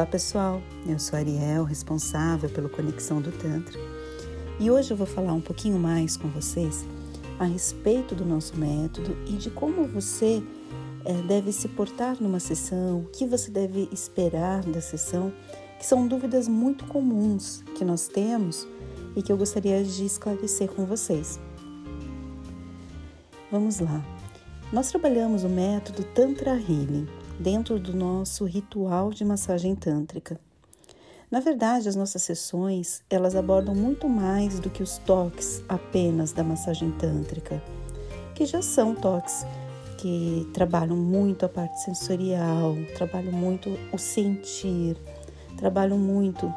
Olá pessoal, eu sou Ariel, responsável pela Conexão do Tantra, e hoje eu vou falar um pouquinho mais com vocês a respeito do nosso método e de como você é, deve se portar numa sessão, o que você deve esperar da sessão, que são dúvidas muito comuns que nós temos e que eu gostaria de esclarecer com vocês. Vamos lá. Nós trabalhamos o método Tantra Healing dentro do nosso ritual de massagem tântrica. Na verdade, as nossas sessões, elas abordam muito mais do que os toques apenas da massagem tântrica, que já são toques que trabalham muito a parte sensorial, trabalham muito o sentir, trabalham muito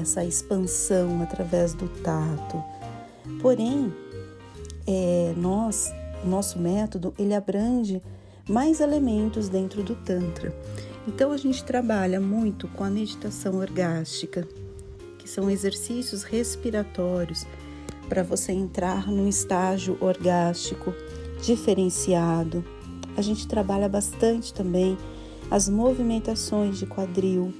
essa expansão através do tato. Porém, é, nós, nosso método, ele abrange mais elementos dentro do Tantra. Então a gente trabalha muito com a meditação orgástica, que são exercícios respiratórios para você entrar num estágio orgástico diferenciado. A gente trabalha bastante também as movimentações de quadril,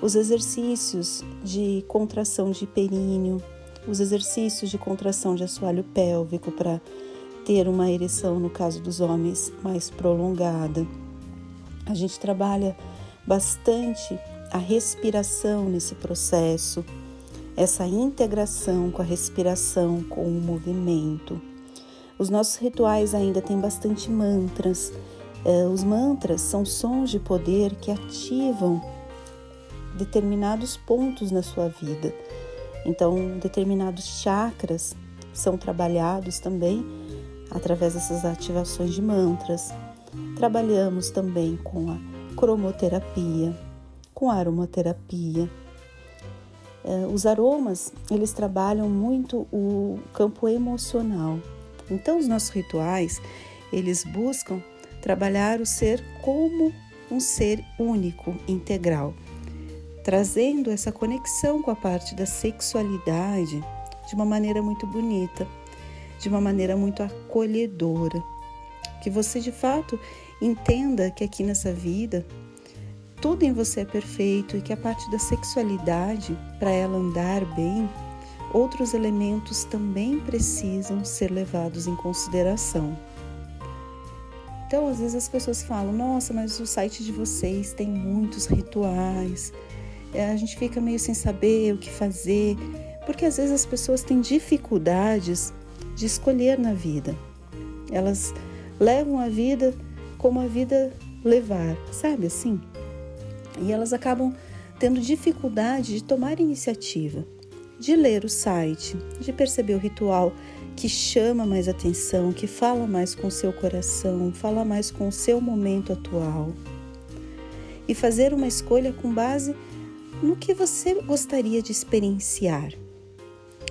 os exercícios de contração de períneo, os exercícios de contração de assoalho pélvico para ter uma ereção, no caso dos homens, mais prolongada. A gente trabalha bastante a respiração nesse processo, essa integração com a respiração, com o movimento. Os nossos rituais ainda têm bastante mantras. Eh, os mantras são sons de poder que ativam determinados pontos na sua vida. Então, determinados chakras são trabalhados também através dessas ativações de mantras. Trabalhamos também com a cromoterapia, com a aromaterapia. É, os aromas, eles trabalham muito o campo emocional. Então, os nossos rituais, eles buscam trabalhar o ser como um ser único, integral, trazendo essa conexão com a parte da sexualidade de uma maneira muito bonita de uma maneira muito acolhedora. Que você de fato entenda que aqui nessa vida tudo em você é perfeito e que a parte da sexualidade, para ela andar bem, outros elementos também precisam ser levados em consideração. Então, às vezes as pessoas falam: nossa, mas o site de vocês tem muitos rituais. É, a gente fica meio sem saber o que fazer, porque às vezes as pessoas têm dificuldades de escolher na vida. Elas levam a vida como a vida levar, sabe assim? E elas acabam tendo dificuldade de tomar iniciativa, de ler o site, de perceber o ritual que chama mais atenção, que fala mais com o seu coração, fala mais com o seu momento atual. E fazer uma escolha com base no que você gostaria de experienciar.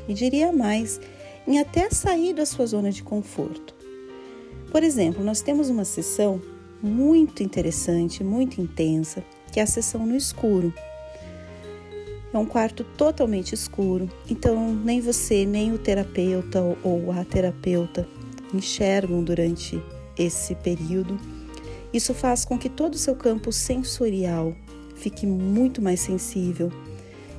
E diria mais, em até sair da sua zona de conforto. Por exemplo, nós temos uma sessão muito interessante, muito intensa, que é a sessão no escuro. É um quarto totalmente escuro, então nem você, nem o terapeuta ou a terapeuta enxergam durante esse período. Isso faz com que todo o seu campo sensorial fique muito mais sensível,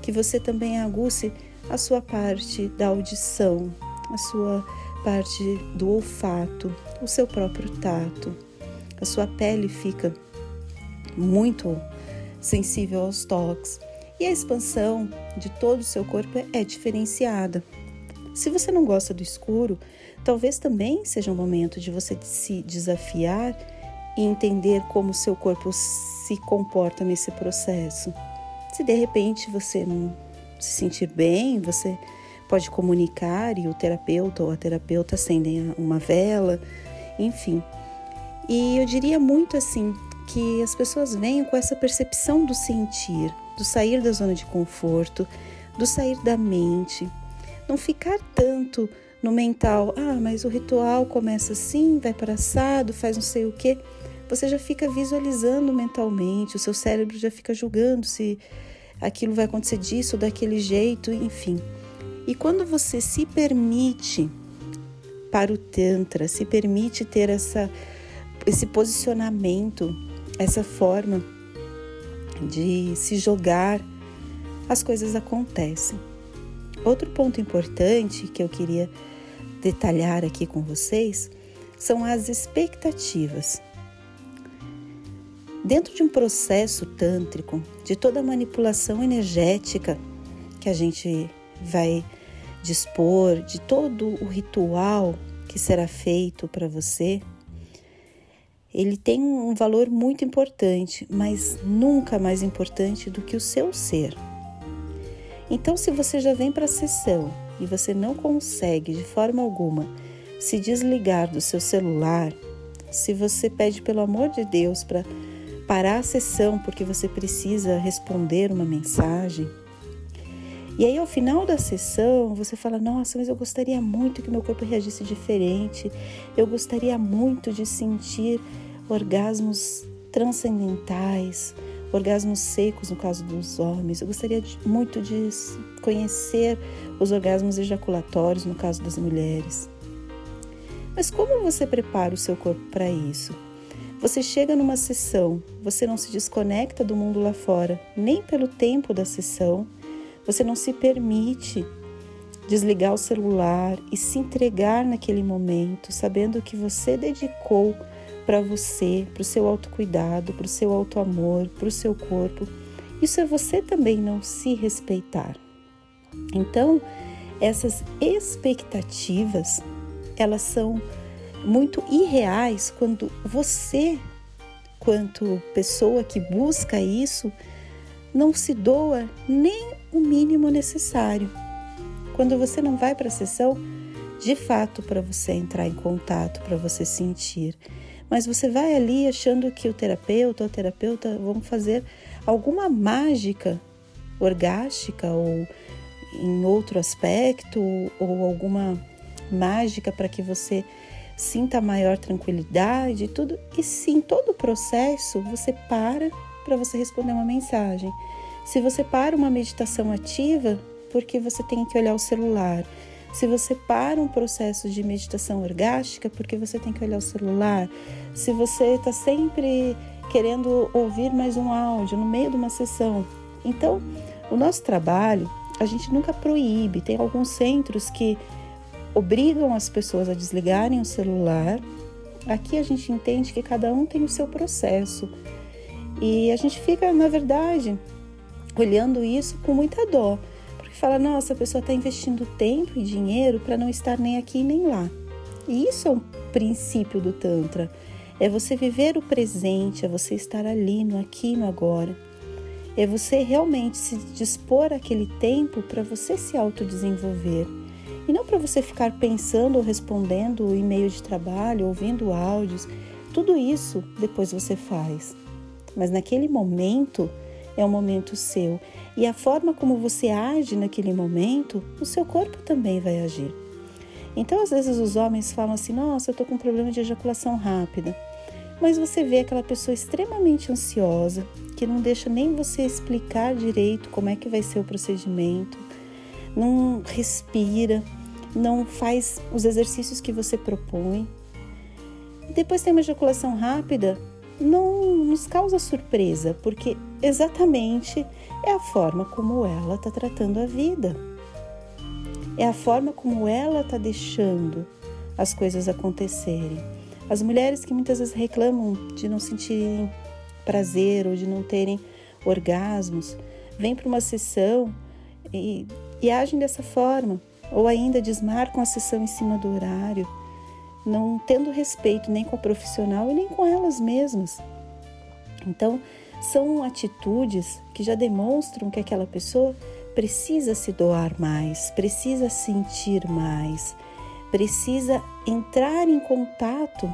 que você também aguce a sua parte da audição, a sua parte do olfato, o seu próprio tato. A sua pele fica muito sensível aos toques e a expansão de todo o seu corpo é diferenciada. Se você não gosta do escuro, talvez também seja um momento de você se desafiar e entender como o seu corpo se comporta nesse processo. Se de repente você não se sentir bem, você pode comunicar e o terapeuta ou a terapeuta acendem uma vela, enfim. E eu diria muito assim que as pessoas venham com essa percepção do sentir, do sair da zona de conforto, do sair da mente, não ficar tanto no mental, ah, mas o ritual começa assim, vai para assado, faz não sei o quê. Você já fica visualizando mentalmente, o seu cérebro já fica julgando se aquilo vai acontecer disso ou daquele jeito, enfim. E quando você se permite para o Tantra, se permite ter essa, esse posicionamento, essa forma de se jogar, as coisas acontecem. Outro ponto importante que eu queria detalhar aqui com vocês são as expectativas. Dentro de um processo tântrico, de toda a manipulação energética que a gente vai dispor, de todo o ritual que será feito para você, ele tem um valor muito importante, mas nunca mais importante do que o seu ser. Então, se você já vem para a sessão e você não consegue de forma alguma se desligar do seu celular, se você pede pelo amor de Deus para parar a sessão porque você precisa responder uma mensagem, e aí, ao final da sessão, você fala: Nossa, mas eu gostaria muito que meu corpo reagisse diferente, eu gostaria muito de sentir orgasmos transcendentais, orgasmos secos no caso dos homens. Eu gostaria de, muito de conhecer os orgasmos ejaculatórios no caso das mulheres. Mas como você prepara o seu corpo para isso? Você chega numa sessão, você não se desconecta do mundo lá fora, nem pelo tempo da sessão, você não se permite desligar o celular e se entregar naquele momento, sabendo que você dedicou para você, para o seu autocuidado, para o seu autoamor, para o seu corpo. Isso é você também não se respeitar. Então, essas expectativas, elas são muito irreais quando você, quanto pessoa que busca isso, não se doa nem o mínimo necessário. Quando você não vai para a sessão, de fato, para você entrar em contato, para você sentir mas você vai ali achando que o terapeuta ou terapeuta vão fazer alguma mágica orgástica ou em outro aspecto ou alguma mágica para que você sinta maior tranquilidade, tudo. E sim, todo o processo você para para você responder uma mensagem. Se você para uma meditação ativa, porque você tem que olhar o celular. Se você para um processo de meditação orgástica, porque você tem que olhar o celular. Se você está sempre querendo ouvir mais um áudio no meio de uma sessão. Então, o nosso trabalho, a gente nunca proíbe. Tem alguns centros que obrigam as pessoas a desligarem o celular. Aqui a gente entende que cada um tem o seu processo. E a gente fica, na verdade, olhando isso com muita dó fala: nossa, a pessoa está investindo tempo e dinheiro para não estar nem aqui nem lá. E isso é um princípio do Tantra. É você viver o presente, é você estar ali no aqui no agora. É você realmente se dispor aquele tempo para você se autodesenvolver. E não para você ficar pensando ou respondendo e-mail de trabalho, ouvindo áudios. Tudo isso depois você faz. Mas naquele momento é um momento seu. E a forma como você age naquele momento, o seu corpo também vai agir. Então, às vezes, os homens falam assim: Nossa, eu estou com um problema de ejaculação rápida. Mas você vê aquela pessoa extremamente ansiosa, que não deixa nem você explicar direito como é que vai ser o procedimento, não respira, não faz os exercícios que você propõe. Depois tem uma ejaculação rápida, não nos causa surpresa, porque exatamente é a forma como ela está tratando a vida. É a forma como ela está deixando as coisas acontecerem. As mulheres que muitas vezes reclamam de não sentirem prazer ou de não terem orgasmos, vêm para uma sessão e, e agem dessa forma, ou ainda desmarcam a sessão em cima do horário não tendo respeito nem com o profissional e nem com elas mesmas. Então, são atitudes que já demonstram que aquela pessoa precisa se doar mais, precisa sentir mais, precisa entrar em contato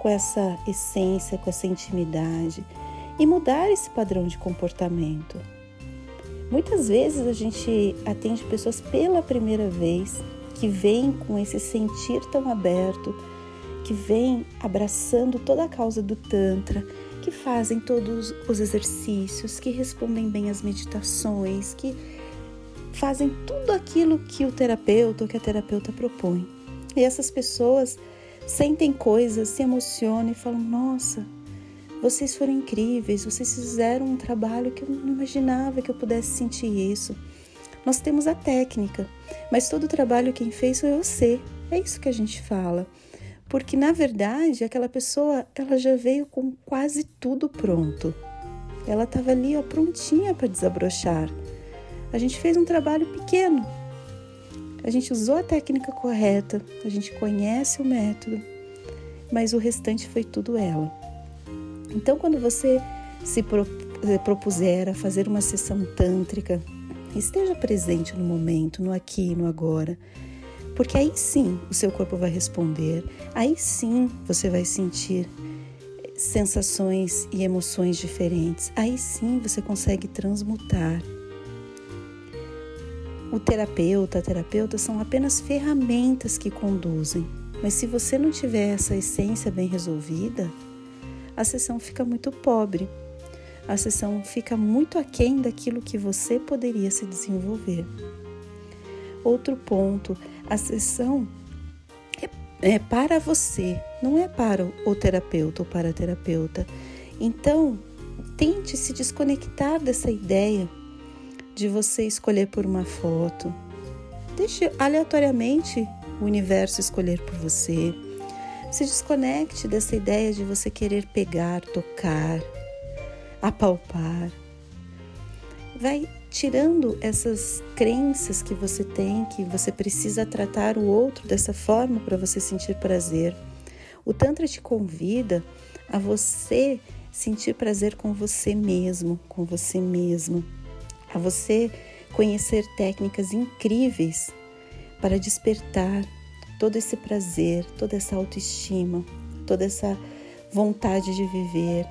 com essa essência, com essa intimidade e mudar esse padrão de comportamento. Muitas vezes a gente atende pessoas pela primeira vez que vem com esse sentir tão aberto, que vem abraçando toda a causa do Tantra, que fazem todos os exercícios, que respondem bem às meditações, que fazem tudo aquilo que o terapeuta ou que a terapeuta propõe. E essas pessoas sentem coisas, se emocionam e falam: Nossa, Vocês foram incríveis, vocês fizeram um trabalho que eu não imaginava que eu pudesse sentir isso. Nós temos a técnica, mas todo o trabalho quem fez foi você. É isso que a gente fala. Porque na verdade, aquela pessoa, ela já veio com quase tudo pronto. Ela estava ali, ó, prontinha para desabrochar. A gente fez um trabalho pequeno. A gente usou a técnica correta, a gente conhece o método, mas o restante foi tudo ela. Então, quando você se propuser a fazer uma sessão tântrica, esteja presente no momento, no aqui e no agora, porque aí sim o seu corpo vai responder, aí sim você vai sentir sensações e emoções diferentes, aí sim você consegue transmutar. O terapeuta, a terapeuta são apenas ferramentas que conduzem, mas se você não tiver essa essência bem resolvida, a sessão fica muito pobre. A sessão fica muito aquém daquilo que você poderia se desenvolver. Outro ponto, a sessão é, é para você, não é para o terapeuta ou para a terapeuta. Então, tente se desconectar dessa ideia de você escolher por uma foto. Deixe aleatoriamente o universo escolher por você. Se desconecte dessa ideia de você querer pegar, tocar, apalpar. Vai tirando essas crenças que você tem, que você precisa tratar o outro dessa forma para você sentir prazer. O Tantra te convida a você sentir prazer com você mesmo, com você mesmo, a você conhecer técnicas incríveis para despertar todo esse prazer, toda essa autoestima, toda essa vontade de viver,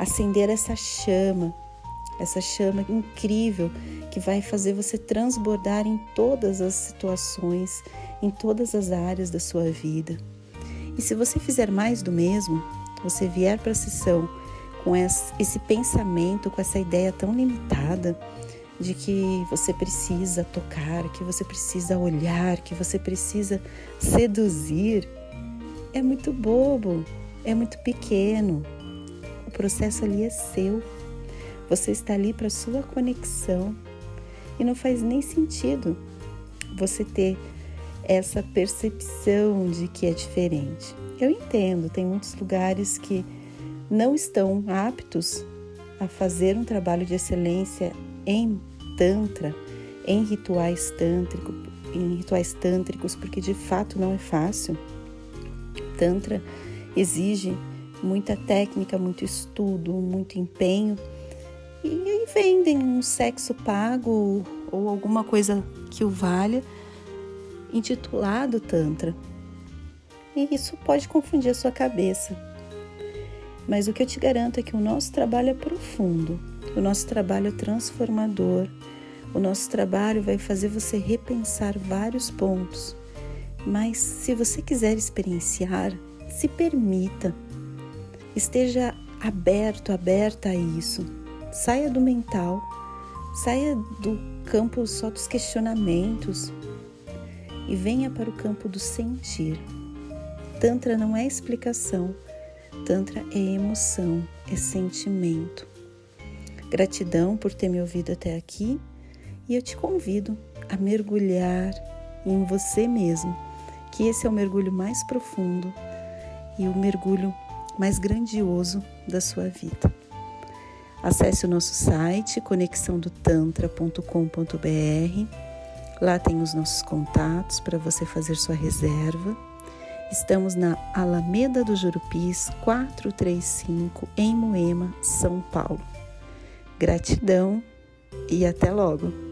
acender essa chama, essa chama incrível que vai fazer você transbordar em todas as situações, em todas as áreas da sua vida. E se você fizer mais do mesmo, você vier para a sessão com esse pensamento, com essa ideia tão limitada de que você precisa tocar, que você precisa olhar, que você precisa seduzir, é muito bobo, é muito pequeno. O processo ali é seu. Você está ali para sua conexão e não faz nem sentido você ter essa percepção de que é diferente. Eu entendo, tem muitos lugares que não estão aptos a fazer um trabalho de excelência em tantra, em rituais tântricos, em rituais tântricos, porque de fato não é fácil. Tantra exige muita técnica, muito estudo, muito empenho. E aí vendem um sexo pago ou alguma coisa que o valha, intitulado Tantra. E isso pode confundir a sua cabeça. Mas o que eu te garanto é que o nosso trabalho é profundo, o nosso trabalho é transformador, o nosso trabalho vai fazer você repensar vários pontos. Mas se você quiser experienciar, se permita. Esteja aberto, aberta a isso. Saia do mental, saia do campo só dos questionamentos e venha para o campo do sentir. Tantra não é explicação, Tantra é emoção, é sentimento. Gratidão por ter me ouvido até aqui e eu te convido a mergulhar em você mesmo, que esse é o mergulho mais profundo e o mergulho mais grandioso da sua vida. Acesse o nosso site conexãodotantra.com.br. Lá tem os nossos contatos para você fazer sua reserva. Estamos na Alameda do Jurupis 435 em Moema, São Paulo. Gratidão e até logo!